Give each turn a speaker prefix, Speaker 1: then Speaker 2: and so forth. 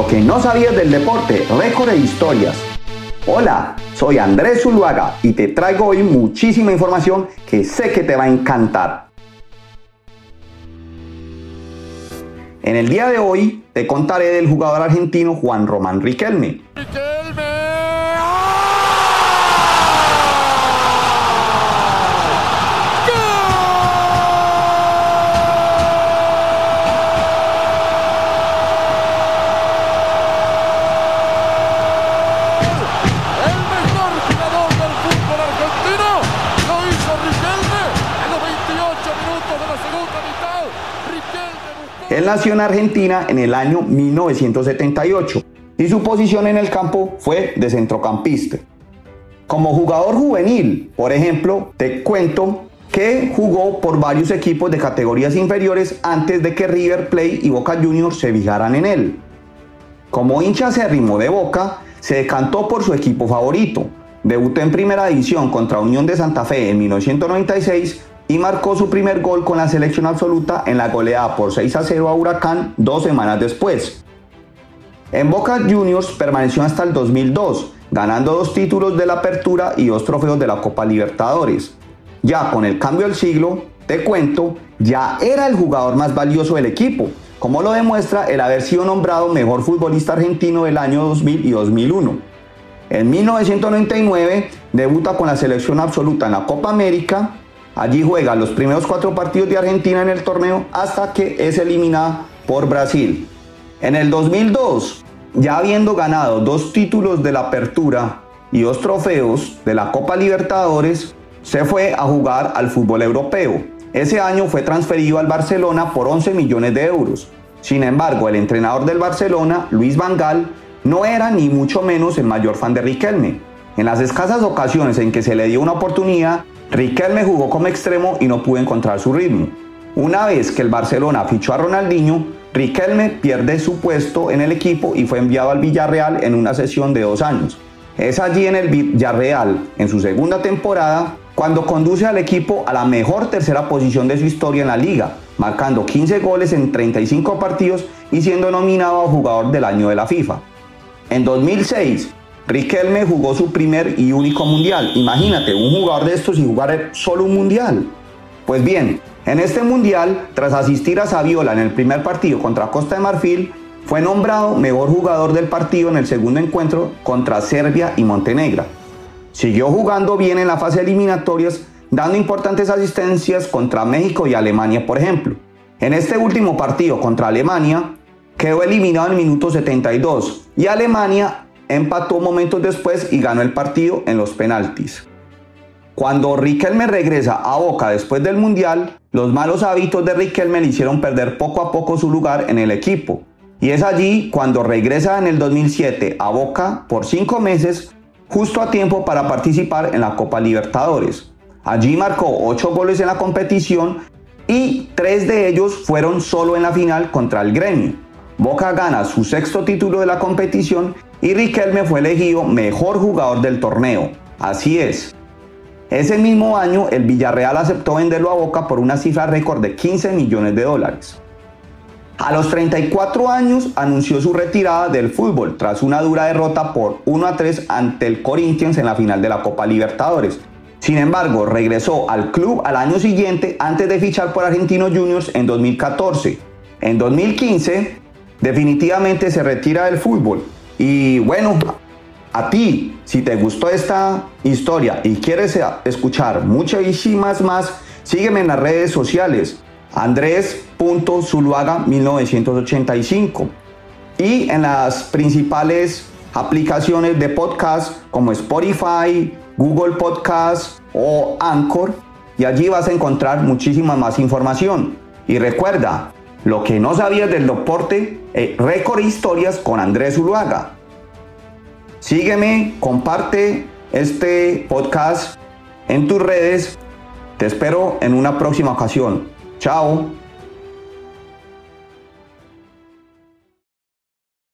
Speaker 1: Lo que no sabías del deporte, récord e historias. Hola, soy Andrés Zuluaga y te traigo hoy muchísima información que sé que te va a encantar. En el día de hoy te contaré del jugador argentino Juan Román Riquelme. Él nació en Argentina en el año 1978 y su posición en el campo fue de centrocampista. Como jugador juvenil, por ejemplo, te cuento que jugó por varios equipos de categorías inferiores antes de que River Plate y Boca Juniors se fijaran en él. Como hincha acérrimo de Boca, se decantó por su equipo favorito. Debutó en primera división contra Unión de Santa Fe en 1996 y marcó su primer gol con la selección absoluta en la goleada por 6 a 0 a Huracán dos semanas después. En Boca Juniors permaneció hasta el 2002, ganando dos títulos de la Apertura y dos trofeos de la Copa Libertadores. Ya con el cambio del siglo, te cuento, ya era el jugador más valioso del equipo, como lo demuestra el haber sido nombrado mejor futbolista argentino del año 2000 y 2001. En 1999 debuta con la selección absoluta en la Copa América Allí juega los primeros cuatro partidos de Argentina en el torneo hasta que es eliminada por Brasil. En el 2002, ya habiendo ganado dos títulos de la Apertura y dos trofeos de la Copa Libertadores, se fue a jugar al fútbol europeo. Ese año fue transferido al Barcelona por 11 millones de euros. Sin embargo, el entrenador del Barcelona, Luis Van Gaal, no era ni mucho menos el mayor fan de Riquelme. En las escasas ocasiones en que se le dio una oportunidad, Riquelme jugó como extremo y no pudo encontrar su ritmo. Una vez que el Barcelona fichó a Ronaldinho, Riquelme pierde su puesto en el equipo y fue enviado al Villarreal en una sesión de dos años. Es allí en el Villarreal, en su segunda temporada, cuando conduce al equipo a la mejor tercera posición de su historia en la liga, marcando 15 goles en 35 partidos y siendo nominado a jugador del año de la FIFA. En 2006, Riquelme jugó su primer y único mundial. Imagínate, un jugador de estos y jugar solo un mundial. Pues bien, en este mundial, tras asistir a Saviola en el primer partido contra Costa de Marfil, fue nombrado mejor jugador del partido en el segundo encuentro contra Serbia y Montenegro. Siguió jugando bien en la fase eliminatorias, dando importantes asistencias contra México y Alemania, por ejemplo. En este último partido contra Alemania, quedó eliminado en el minuto 72 y Alemania empató momentos después y ganó el partido en los penaltis. Cuando Riquelme regresa a Boca después del Mundial, los malos hábitos de Riquelme le hicieron perder poco a poco su lugar en el equipo. Y es allí cuando regresa en el 2007 a Boca por cinco meses, justo a tiempo para participar en la Copa Libertadores. Allí marcó ocho goles en la competición y tres de ellos fueron solo en la final contra el Gremio. Boca gana su sexto título de la competición y Riquelme fue elegido mejor jugador del torneo. Así es. Ese mismo año el Villarreal aceptó venderlo a Boca por una cifra récord de 15 millones de dólares. A los 34 años anunció su retirada del fútbol tras una dura derrota por 1 a 3 ante el Corinthians en la final de la Copa Libertadores. Sin embargo, regresó al club al año siguiente antes de fichar por Argentinos Juniors en 2014. En 2015, definitivamente se retira del fútbol y bueno, a ti, si te gustó esta historia y quieres escuchar muchísimas más, sígueme en las redes sociales, andrés.zuluaga1985 y en las principales aplicaciones de podcast como Spotify, Google Podcast o Anchor y allí vas a encontrar muchísima más información. Y recuerda, lo que no sabías del deporte, eh, récord historias con Andrés Uluaga. Sígueme, comparte este podcast en tus redes. Te espero en una próxima ocasión. Chao.